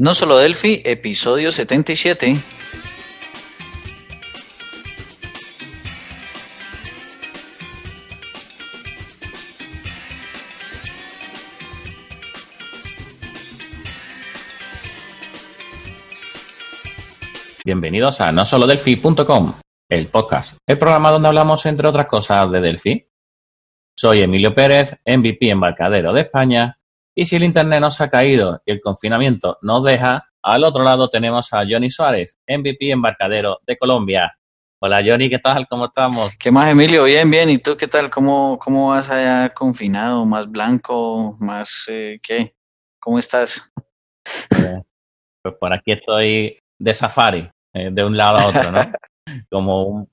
No solo Delphi, episodio 77. Bienvenidos a nosolodelphi.com, el podcast, el programa donde hablamos, entre otras cosas, de Delphi. Soy Emilio Pérez, MVP embarcadero de España, y si el internet nos ha caído y el confinamiento nos deja, al otro lado tenemos a Johnny Suárez, MVP embarcadero de Colombia. Hola Johnny, ¿qué tal? ¿Cómo estamos? ¿Qué más, Emilio? Bien, bien. ¿Y tú qué tal? ¿Cómo, cómo vas allá confinado? ¿Más blanco? ¿Más eh, qué? ¿Cómo estás? Pues por aquí estoy de safari, eh, de un lado a otro, ¿no? Como un,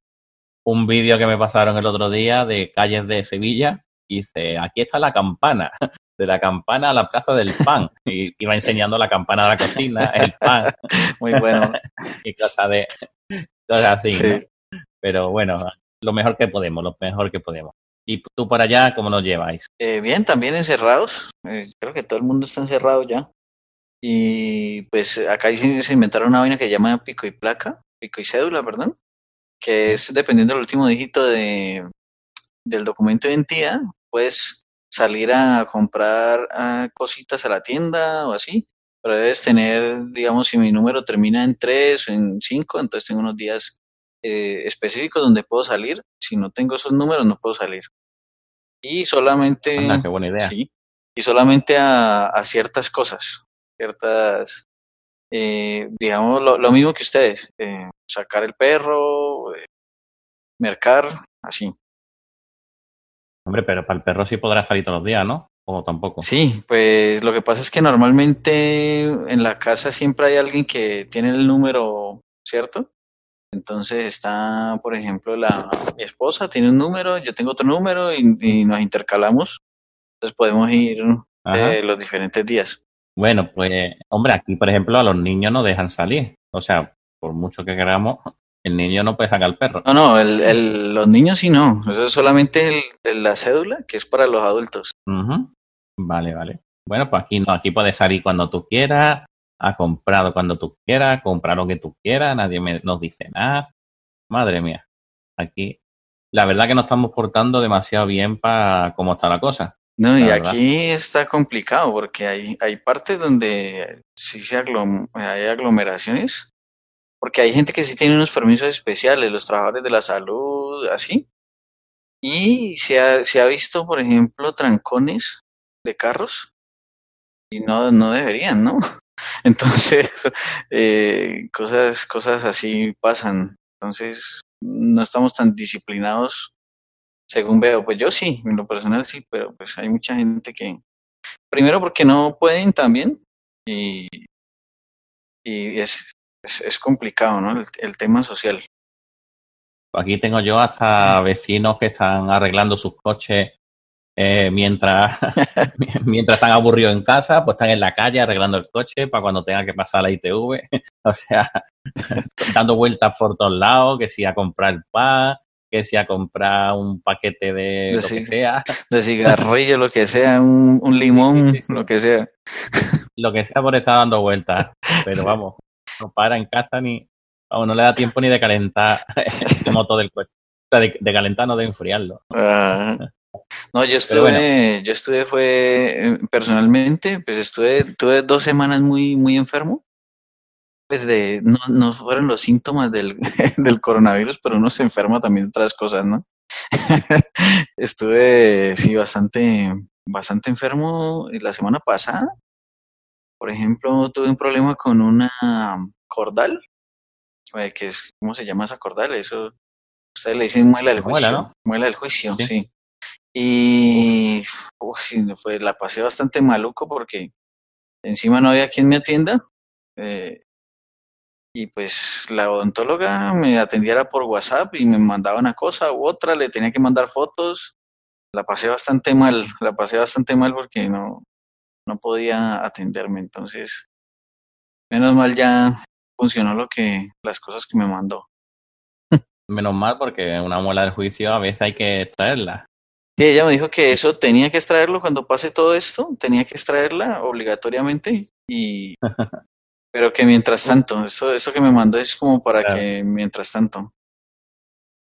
un vídeo que me pasaron el otro día de calles de Sevilla y dice, aquí está la campana, de la campana a la plaza del pan. Y iba enseñando la campana de la cocina, el pan. Muy bueno. y cosas de, cosas así, Sí. ¿no? Pero bueno, lo mejor que podemos, lo mejor que podemos. ¿Y tú por allá cómo nos lleváis? Eh, bien, también encerrados. Eh, creo que todo el mundo está encerrado ya. Y pues acá se, inventaron una vaina que se llama pico y placa, pico y cédula, perdón, que es dependiendo del último dígito de, del documento de identidad, puedes salir a comprar cositas a la tienda o así, pero debes tener, digamos, si mi número termina en 3 o en 5, entonces tengo unos días eh, específicos donde puedo salir. Si no tengo esos números, no puedo salir. Y solamente... Anda, qué buena idea. Sí, y solamente a, a ciertas cosas, ciertas, eh, digamos, lo, lo mismo que ustedes, eh, sacar el perro, eh, mercar, así. Hombre, pero para el perro sí podrá salir todos los días, ¿no? O tampoco. Sí, pues lo que pasa es que normalmente en la casa siempre hay alguien que tiene el número, ¿cierto? Entonces está, por ejemplo, la, mi esposa tiene un número, yo tengo otro número y, y nos intercalamos. Entonces podemos ir eh, los diferentes días. Bueno, pues, hombre, aquí, por ejemplo, a los niños no dejan salir. O sea, por mucho que queramos, el niño no puede sacar al perro. No, no, el, el- los niños sí no. Eso es solamente el- la cédula, que es para los adultos. Vale, vale. Bueno, pues aquí no, aquí puedes salir cuando tú quieras, a comprar cuando tú quieras, comprar lo que tú quieras, nadie me, nos dice nada. Madre mía, aquí la verdad que nos estamos portando demasiado bien para cómo está la cosa. No, y verdad. aquí está complicado porque hay, hay partes donde sí se aglom- hay aglomeraciones, porque hay gente que sí tiene unos permisos especiales, los trabajadores de la salud, así. Y se ha, se ha visto, por ejemplo, trancones de carros y no, no deberían, ¿no? Entonces, eh, cosas, cosas así pasan. Entonces, no estamos tan disciplinados según veo. Pues yo sí, en lo personal sí, pero pues hay mucha gente que, primero porque no pueden también y, y es, es, es complicado, ¿no? El, el tema social. Aquí tengo yo hasta vecinos que están arreglando sus coches eh, mientras, mientras están aburridos en casa, pues están en la calle arreglando el coche para cuando tenga que pasar la ITV. O sea, dando vueltas por todos lados, que si a comprar el pan, que si a comprar un paquete de lo que sea, De cigarrillo, lo que sea, un, un limón, Sí, sí, sí. lo que sea. lo que sea por estar dando vueltas. Pero vamos, no para en casa ni, vamos, no le da tiempo ni de calentar el motor del coche. O sea, de, de calentar, no de enfriarlo. Ah, no, yo estuve, bueno. yo estuve fue eh, personalmente, pues estuve, tuve dos semanas muy, muy enfermo. Pues de, no, no fueron los síntomas del, del coronavirus, pero uno se enferma también de otras cosas, ¿no? Estuve, sí, bastante, bastante enfermo la semana pasada. Por ejemplo, tuve un problema con una cordal, eh, que es, ¿cómo se llama esa cordal? Eso, ustedes le dicen muela del muela, juicio. ¿no? Muela del juicio, Sí. sí. Y fue, la pasé bastante maluco porque encima no había quien me atienda. eh, y pues la odontóloga me atendiera por WhatsApp y me mandaba una cosa u otra, le tenía que mandar fotos. La pasé bastante mal, la pasé bastante mal porque no, no podía atenderme. Entonces, menos mal ya funcionó lo que, las cosas que me mandó. Menos mal porque una muela del juicio a veces hay que extraerla. Sí, ella me dijo que eso tenía que extraerlo cuando pase todo esto, tenía que extraerla obligatoriamente y, Pero que mientras tanto, eso, eso que me mandó es como para que mientras tanto.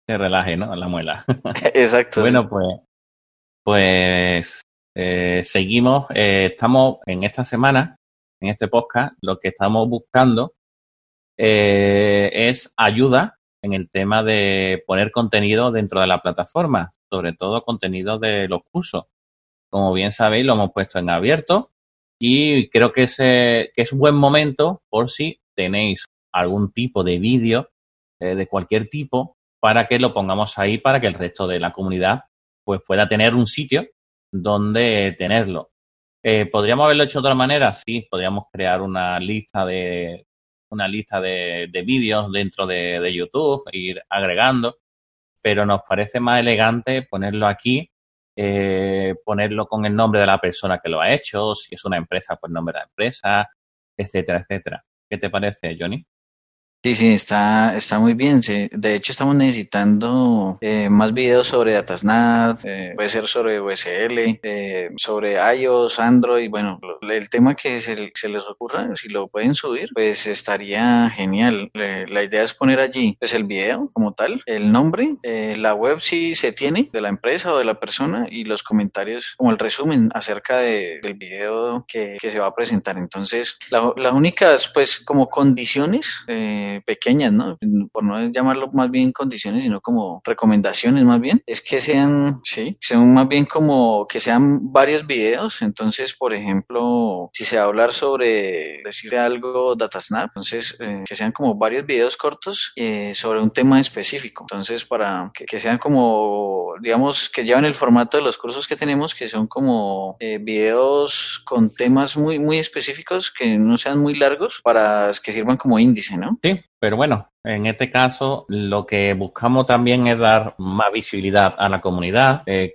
Se relaje, ¿no? La muela. Exacto. bueno, pues, pues eh, seguimos. Eh, estamos en esta semana, en este podcast, lo que estamos buscando eh, es ayuda en el tema de poner contenido dentro de la plataforma, sobre todo contenido de los cursos. Como bien sabéis, lo hemos puesto en abierto y creo que, que es un buen momento por si tenéis algún tipo de vídeo de cualquier tipo para que lo pongamos ahí para que el resto de la comunidad pues pueda tener un sitio donde tenerlo. Eh, ¿Podríamos haberlo hecho de otra manera? Sí, podríamos crear una lista de una lista de, vídeos dentro de, YouTube, ir agregando, pero nos parece más elegante ponerlo aquí, eh, ponerlo con el nombre de la persona que lo ha hecho, si es una empresa, pues nombre de la empresa, etcétera, etcétera. ¿Qué te parece, Johnny? Sí, sí, está, está muy bien. Sí. De hecho, estamos necesitando eh, más videos sobre Datasnat, eh, puede ser sobre USL, eh, sobre iOS, Android. Bueno, el tema que se, les ocurra, si lo pueden subir, pues estaría genial. la idea es poner allí pues el video como tal, el nombre, eh, la web si se tiene de la empresa o de la persona y los comentarios como el resumen acerca de, del video que, que, se va a presentar. Entonces, las únicas pues como condiciones eh, pequeñas, ¿no? Por no llamarlo más bien condiciones, sino como recomendaciones más bien, es que sean, sí, sean más bien como que sean varios videos. Entonces, por ejemplo, si se va a hablar sobre decir algo Datasnap, entonces eh, que sean como varios videos cortos eh, sobre un tema específico. Entonces, para que, sean como, digamos, que lleven el formato de los cursos que tenemos, que son como eh, videos con temas muy, muy específicos, que no sean muy largos, para que sirvan como índice, ¿no? Sí, pero bueno, en este caso, lo que buscamos también es dar más visibilidad a la comunidad, eh,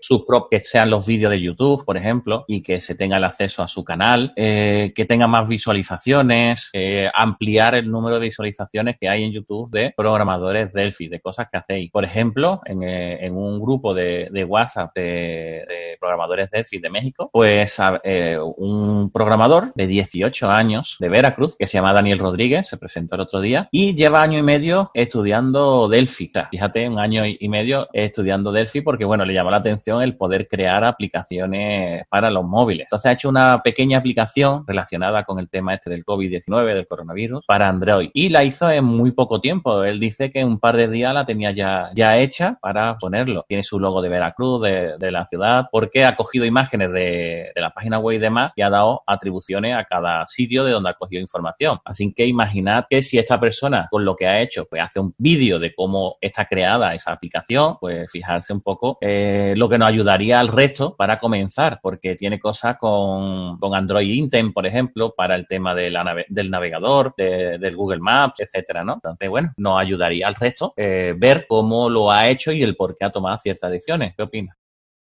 que sean los vídeos de YouTube, por ejemplo, y que se tenga el acceso a su canal, eh, que tenga más visualizaciones, eh, ampliar el número de visualizaciones que hay en YouTube de programadores Delphi, de cosas que hacéis. Por ejemplo, en, eh, en un grupo de, WhatsApp de, de, programadores Delphi de México, pues eh, un programador de 18 años de Veracruz, que se llama Daniel Rodríguez, se presentó el otro día, y lleva año y medio estudiando Delphi. Fíjate, un año y medio estudiando Delphi porque, bueno, le llamó la atención el poder crear aplicaciones para los móviles. Entonces ha hecho una pequeña aplicación relacionada con el tema este del COVID-19, del coronavirus, para Android. Y la hizo en muy poco tiempo. Él dice que en un par de días la tenía ya, ya hecha para ponerlo. Tiene su logo de Veracruz, de, la ciudad, porque ha cogido imágenes de, de la página web y demás y ha dado atribuciones a cada sitio de donde ha cogido información. Así que imaginad que si esta persona con lo que ha hecho pues hace un vídeo de cómo está creada esa aplicación, pues fijarse un poco eh, lo que nos ayudaría al resto para comenzar, porque tiene cosas con, con Android Intent, por ejemplo, para el tema de la del navegador, del Google Maps, etcétera, ¿no? Entonces, bueno, nos ayudaría al resto eh, ver cómo lo ha hecho y el por qué ha tomado ciertas decisiones. ¿Qué opinas?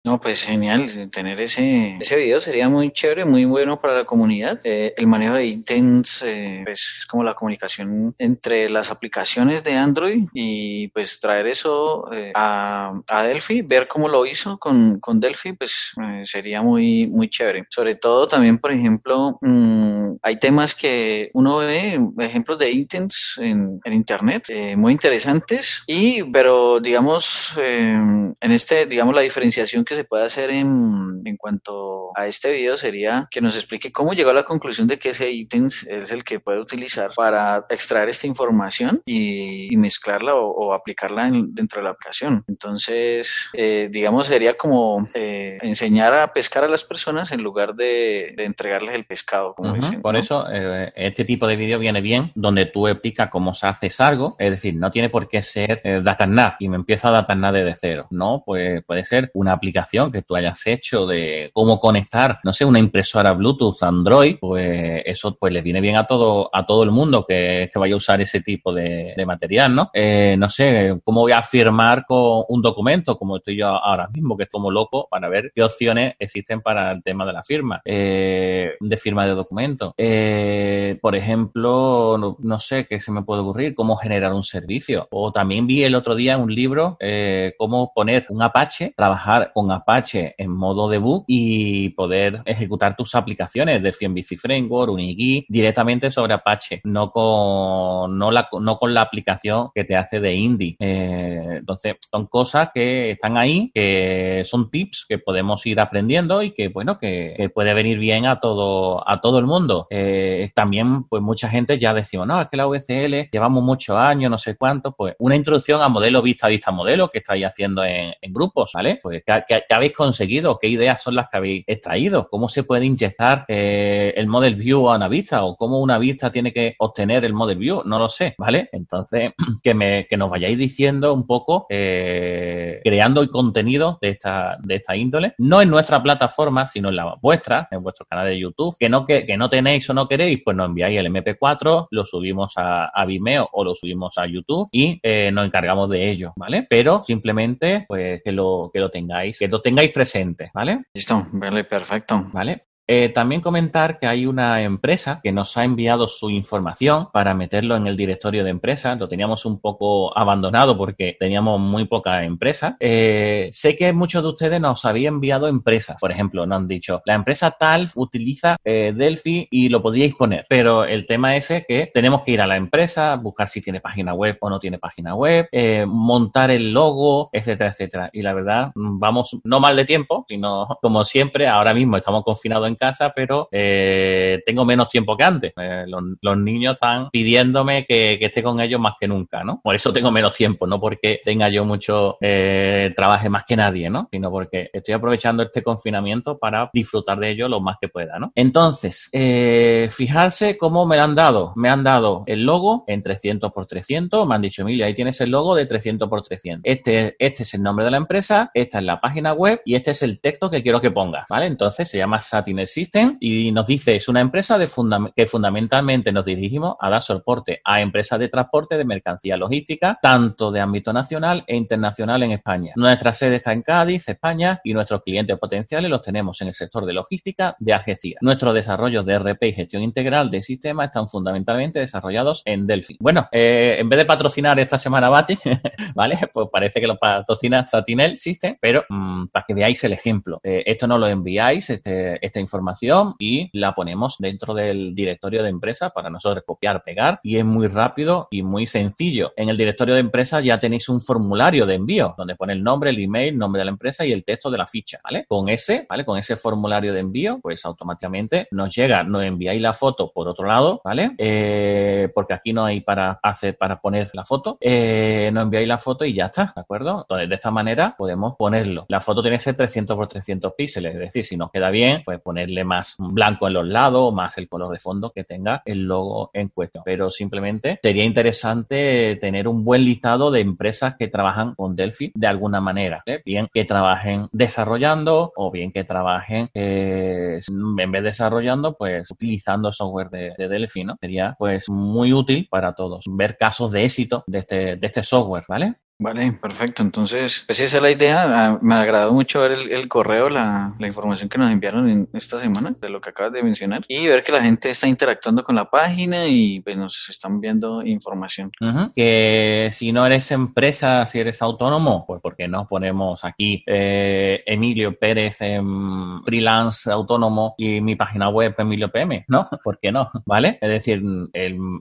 No, pues genial, tener ese, ese video sería muy chévere, muy bueno para la comunidad. Eh, el manejo de intents, eh, pues es como la comunicación entre las aplicaciones de Android y pues traer eso eh, a, a, Delphi, ver cómo lo hizo con, con Delphi, pues eh, sería muy, muy chévere. Sobre todo también, por ejemplo, mmm, hay temas que uno ve, ejemplos de intents en, en Internet, eh, muy interesantes, y pero digamos, en este, digamos, la diferenciación que se puede hacer en, en cuanto a este video sería que nos explique cómo llegó a la conclusión de que ese ítem es el que puede utilizar para extraer esta información y, mezclarla o, aplicarla dentro de la aplicación. Entonces, eh, digamos, sería como eh, enseñar a pescar a las personas en lugar de, entregarles el pescado, como dicen. Por eso, eh, este tipo de vídeo viene bien, donde tú explicas cómo se hace algo, es decir, no tiene por qué ser eh, DataNav y me empiezo a DataNav desde cero, ¿no? Pues puede ser una aplicación que tú hayas hecho de cómo conectar, no sé, una impresora Bluetooth Android, pues eso pues le viene bien a todo, a todo el mundo que, que vaya a usar ese tipo de, de material, ¿no? Eh, no sé, cómo voy a firmar con un documento, como estoy yo ahora mismo, que es como loco, para ver qué opciones existen para el tema de la firma, eh, de firma de documento. Eh, por ejemplo, no, sé qué se me puede ocurrir, cómo generar un servicio. O también vi el otro día un libro, eh, cómo poner un Apache, trabajar con Apache en modo debug y poder ejecutar tus aplicaciones de CMVC Framework, Unigui, directamente sobre Apache, no con, no la, con la aplicación que te hace de Indie. Eh, entonces, son cosas que están ahí, que son tips que podemos ir aprendiendo y que, bueno, que, puede venir bien a todo, a todo el mundo. Eh, también, pues mucha gente ya decimos, no, es que la VCL llevamos muchos años, no sé cuánto, pues una introducción a modelo vista vista modelo que estáis haciendo en, grupos, ¿vale? Pues ¿qué, habéis conseguido? ¿Qué ideas son las que habéis extraído? ¿Cómo se puede inyectar eh, el Model View a una vista? ¿O cómo una vista tiene que obtener el Model View? No lo sé, ¿vale? Entonces, que, me, que nos vayáis diciendo un poco, eh, creando el contenido de esta, de esta índole, no en nuestra plataforma, sino en la vuestra, en vuestro canal de YouTube, que no, que, que no tenéis o no queréis, pues nos enviáis el MP4, lo subimos a, a Vimeo o lo subimos a YouTube y eh, nos encargamos de ello, ¿vale? Pero simplemente, pues, que lo, que lo tengáis, que lo tengáis presente, ¿vale? Listo, vale, perfecto. ¿Vale? Eh, también comentar que hay una empresa que nos ha enviado su información para meterlo en el directorio de empresas. Lo teníamos un poco abandonado porque teníamos muy poca empresa. Eh, sé que muchos de ustedes nos habían enviado empresas. Por ejemplo, nos han dicho, la empresa tal utiliza eh, Delphi y lo podríais poner. Pero el tema es que tenemos que ir a la empresa, buscar si tiene página web o no tiene página web, montar el logo, etcétera, etcétera. Y la verdad, vamos no mal de tiempo, sino como siempre, ahora mismo estamos confinados en casa, pero eh, tengo menos tiempo que antes. Eh, los, niños están pidiéndome que, esté con ellos más que nunca, ¿no? Por eso tengo menos tiempo, no porque tenga yo mucho eh, trabaje más que nadie, ¿no? Sino porque estoy aprovechando este confinamiento para disfrutar de ello lo más que pueda, ¿no? Entonces, fijarse cómo me han dado. Me han dado el logo en 300 por 300. Me han dicho, Emilia, ahí tienes el logo de 300 por 300. Este, este es el nombre de la empresa, esta es la página web y este es el texto que quiero que pongas, ¿vale? Entonces se llama Satin existen y nos dice, es una empresa de que fundamentalmente nos dirigimos a dar soporte a empresas de transporte de mercancía logística, tanto de ámbito nacional e internacional en España. Nuestra sede está en Cádiz, España, y nuestros clientes potenciales los tenemos en el sector de logística de Algeciras. Nuestros desarrollos de RP y gestión integral de sistemas están fundamentalmente desarrollados en Delphi. Bueno, eh, en vez de patrocinar esta semana Bati, ¿vale? Pues parece que lo patrocina Satinel System, pero mm, para que veáis el ejemplo. Eh, esto no lo enviáis, este, esta información información y la ponemos dentro del directorio de empresa para nosotros copiar, pegar y es muy rápido y muy sencillo. En el directorio de empresa ya tenéis un formulario de envío donde pone el nombre, el email, nombre de la empresa y el texto de la ficha, ¿vale? Con ese, ¿vale? Con ese formulario de envío, pues automáticamente nos llega, nos enviáis la foto por otro lado, ¿vale? Eh, porque aquí no hay para hacer, para poner la foto, eh, nos enviáis la foto y ya está, ¿de acuerdo? Entonces, de esta manera podemos ponerlo. La foto tiene que ser 300 por 300 píxeles, es decir, si nos queda bien, pues poner más blanco en los lados, más el color de fondo que tenga el logo en cuestión. Pero simplemente sería interesante tener un buen listado de empresas que trabajan con Delphi de alguna manera. ¿eh? Bien que trabajen desarrollando o bien que trabajen eh, en vez de desarrollando, pues utilizando software de, Delphi, ¿no? Sería pues muy útil para todos ver casos de éxito de este, de este software, ¿vale? Vale, perfecto. Entonces, pues esa es la idea. Ah, me ha agradado mucho ver el, correo, la, información que nos enviaron en esta semana, de lo que acabas de mencionar, y ver que la gente está interactuando con la página y pues nos están viendo información. Que si no eres empresa, si eres autónomo, pues porque no ponemos aquí eh, Emilio Pérez en freelance autónomo y mi página web Emilio PM, ¿no? ¿Por qué no? ¿Vale? Es decir,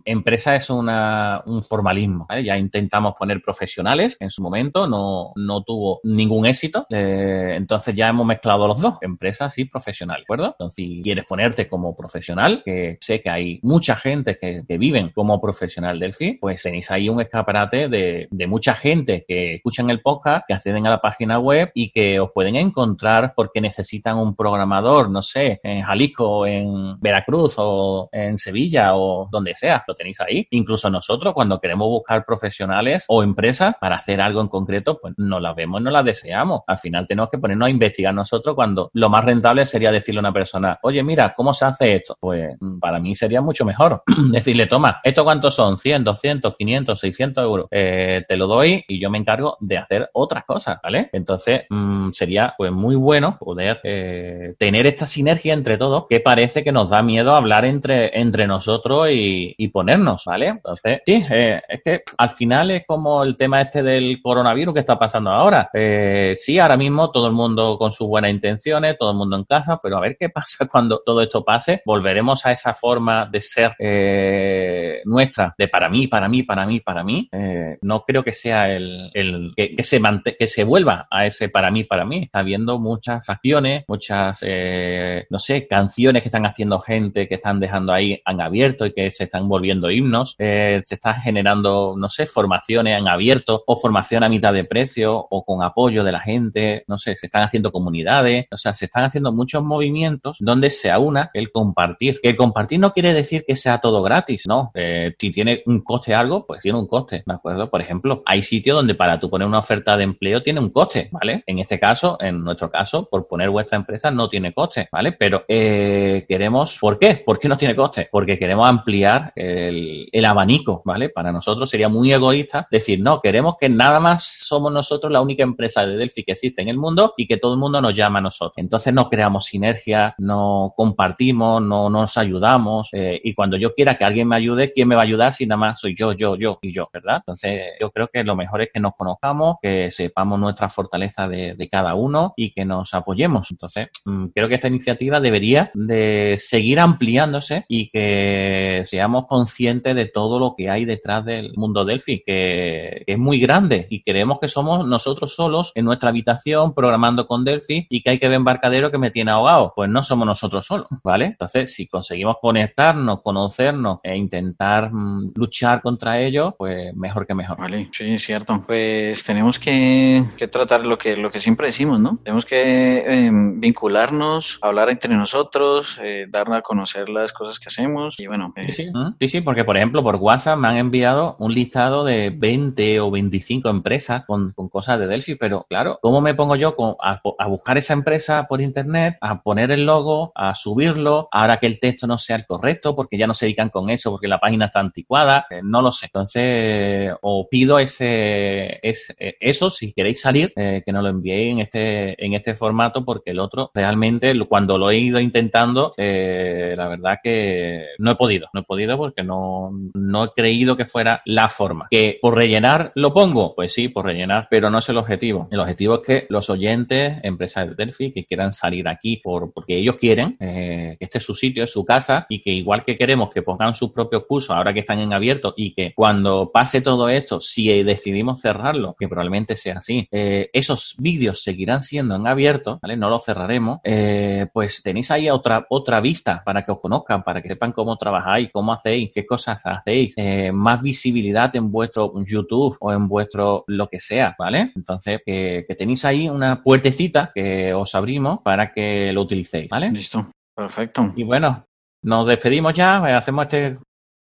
empresa es una, un formalismo. Ya intentamos poner profesionales en su momento, no, no tuvo ningún éxito. Eh, entonces ya hemos mezclado los dos, empresas y profesionales, ¿de acuerdo? Entonces, si quieres ponerte como profesional, que sé que hay mucha gente que, que viven como profesional del FI, pues tenéis ahí un escaparate de, de mucha gente que escuchan el podcast, que acceden a la página web y que os pueden encontrar porque necesitan un programador, no sé, en Jalisco, en Veracruz o en Sevilla o donde sea, lo tenéis ahí. Incluso nosotros cuando queremos buscar profesionales o empresas para hacer algo en concreto, pues no la vemos, no la deseamos. Al final tenemos que ponernos a investigar nosotros cuando lo más rentable sería decirle a una persona, oye, mira, ¿cómo se hace esto? Pues mm, para mí sería mucho mejor decirle, toma, ¿esto cuántos son? 100, 200, 500, 600 euros. Eh, te lo doy y yo me encargo de hacer otras cosas, ¿vale? Entonces mm, sería pues muy bueno poder eh, tener esta sinergia entre todos que parece que nos da miedo hablar entre, entre nosotros y, ponernos, ¿vale? Entonces, sí, eh, es que al final es como el tema este del coronavirus que está pasando ahora. Eh, sí, ahora mismo todo el mundo con sus buenas intenciones, todo el mundo en casa, pero a ver qué pasa cuando todo esto pase. Volveremos a esa forma de ser eh, nuestra, de para mí, para mí, para mí, para mí. Eh, no creo que sea el, el que, que, se que se vuelva a ese para mí, para mí. Está habiendo muchas acciones, muchas, no sé, canciones que están haciendo gente, que están dejando ahí en abierto y que se están volviendo himnos. Se están generando, no sé, formaciones en abierto o formación a mitad de precio o con apoyo de la gente, no sé, se están haciendo comunidades, o sea, se están haciendo muchos movimientos donde se aúna el compartir. El compartir no quiere decir que sea todo gratis, ¿no? Eh, si tiene un coste algo, pues tiene un coste, ¿de acuerdo? Por ejemplo, hay sitios donde para tú poner una oferta de empleo tiene un coste, ¿vale? En este caso, en nuestro caso, por poner vuestra empresa no tiene coste, ¿vale? Pero eh, queremos, ¿por qué? ¿Por qué no tiene coste? Porque queremos ampliar el, el abanico, ¿vale? Para nosotros sería muy egoísta decir, no, queremos que nada más somos nosotros la única empresa de Delphi que existe en el mundo y que todo el mundo nos llama a nosotros. Entonces no creamos sinergia, no compartimos, no nos ayudamos eh, y cuando yo quiera que alguien me ayude, ¿quién me va a ayudar si nada más soy yo, yo, yo y yo, ¿verdad? Entonces yo creo que lo mejor es que nos conozcamos, que sepamos nuestra fortaleza de, de cada uno y que nos apoyemos. Entonces mm, creo que esta iniciativa debería de seguir ampliándose y que seamos conscientes de todo lo que hay detrás del mundo Delphi, que, que es muy grande y creemos que somos nosotros solos en nuestra habitación programando con Delphi y que hay que ver embarcadero que me tiene ahogado. Pues no somos nosotros solos, ¿vale? Entonces, si conseguimos conectarnos, conocernos e intentar mmm, luchar contra ellos, pues mejor que mejor. Vale, sí, es cierto. Pues tenemos que, que tratar lo que, lo que siempre decimos, ¿no? Tenemos que eh, vincularnos, hablar entre nosotros, eh, dar a conocer las cosas que hacemos y bueno. Eh. Sí, sí. sí, sí, porque por ejemplo por WhatsApp me han enviado un listado de 20 o 25 empresas con, cosas de Delphi, pero claro, ¿cómo me pongo yo con, a, buscar esa empresa por internet, a poner el logo, a subirlo, ahora que el texto no sea el correcto, porque ya no se dedican con eso, porque la página está anticuada, eh, no lo sé. Entonces, os pido ese, ese, eso, si queréis salir, eh, que nos lo enviéis en este, en este formato, porque el otro, realmente, cuando lo he ido intentando, eh, la verdad que no he podido, no he podido porque no, no he creído que fuera la forma. Que por rellenar lo pongo, pues sí, por rellenar, pero no es el objetivo. El objetivo es que los oyentes, empresas de Delphi, que quieran salir aquí por, porque ellos quieren, eh, que este es su sitio, es su casa, y que igual que queremos que pongan sus propios cursos ahora que están en abierto y que cuando pase todo esto, si decidimos cerrarlo, que probablemente sea así, eh, esos vídeos seguirán siendo en abierto, ¿vale? No los cerraremos, eh, pues tenéis ahí otra, otra vista para que os conozcan, para que sepan cómo trabajáis, cómo hacéis, qué cosas hacéis, más visibilidad en vuestro YouTube o en vuestro lo que sea, ¿vale? Entonces, que, que tenéis ahí una puertecita que os abrimos para que lo utilicéis, ¿vale? Listo, perfecto. Y bueno, nos despedimos ya, hacemos este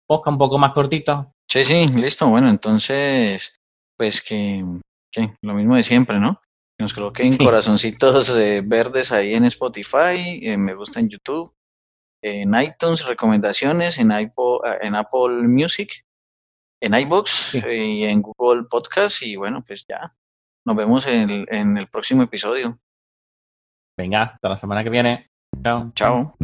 podcast un poco más cortito. Sí, sí, listo. Bueno, entonces, pues que, que lo mismo de siempre, ¿no? Que nos coloquen sí. corazoncitos eh, verdes ahí en Spotify, eh, me gusta en YouTube, en iTunes, recomendaciones, en, iPod, en Apple Music, en iBox sí. y en Google Podcast. Y bueno, pues ya, nos vemos en el, en el próximo episodio. Venga, hasta la semana que viene. Chao. Chao.